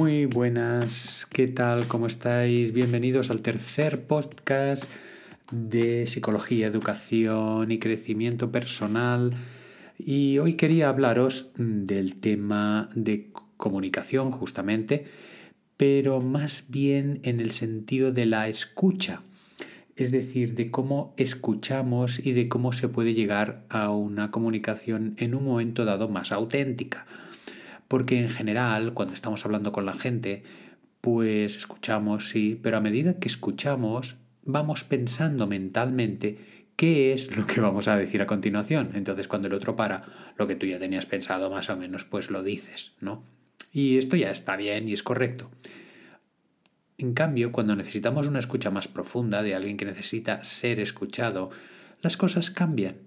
Muy buenas, ¿qué tal? ¿Cómo estáis? Bienvenidos al tercer podcast de psicología, educación y crecimiento personal. Y hoy quería hablaros del tema de comunicación justamente, pero más bien en el sentido de la escucha, es decir, de cómo escuchamos y de cómo se puede llegar a una comunicación en un momento dado más auténtica. Porque en general, cuando estamos hablando con la gente, pues escuchamos, sí, pero a medida que escuchamos, vamos pensando mentalmente qué es lo que vamos a decir a continuación. Entonces, cuando el otro para, lo que tú ya tenías pensado más o menos, pues lo dices, ¿no? Y esto ya está bien y es correcto. En cambio, cuando necesitamos una escucha más profunda de alguien que necesita ser escuchado, las cosas cambian.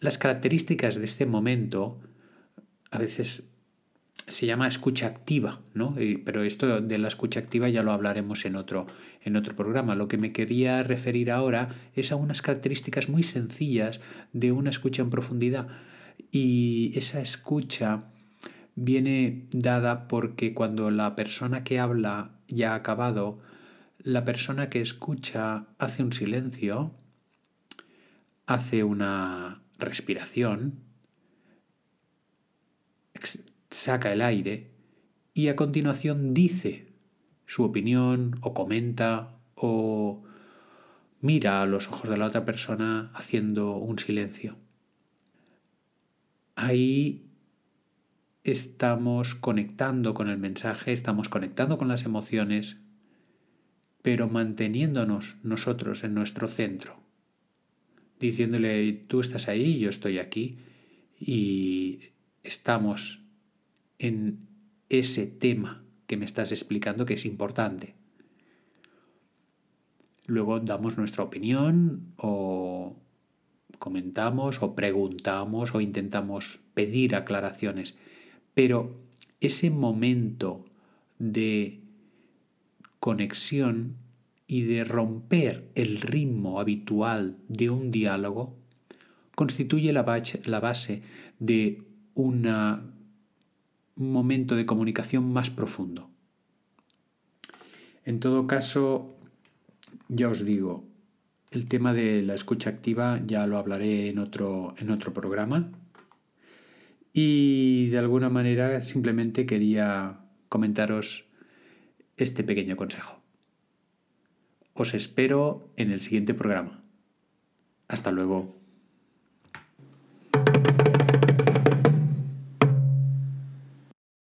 Las características de este momento a veces se llama escucha activa, ¿no? pero esto de la escucha activa ya lo hablaremos en otro, en otro programa. Lo que me quería referir ahora es a unas características muy sencillas de una escucha en profundidad. Y esa escucha viene dada porque cuando la persona que habla ya ha acabado, la persona que escucha hace un silencio, hace una respiración, saca el aire y a continuación dice su opinión o comenta o mira a los ojos de la otra persona haciendo un silencio. Ahí estamos conectando con el mensaje, estamos conectando con las emociones, pero manteniéndonos nosotros en nuestro centro, diciéndole, tú estás ahí, yo estoy aquí, y estamos en ese tema que me estás explicando que es importante. Luego damos nuestra opinión o comentamos o preguntamos o intentamos pedir aclaraciones. Pero ese momento de conexión y de romper el ritmo habitual de un diálogo constituye la base de una un momento de comunicación más profundo. En todo caso, ya os digo, el tema de la escucha activa ya lo hablaré en otro, en otro programa. Y de alguna manera simplemente quería comentaros este pequeño consejo. Os espero en el siguiente programa. Hasta luego.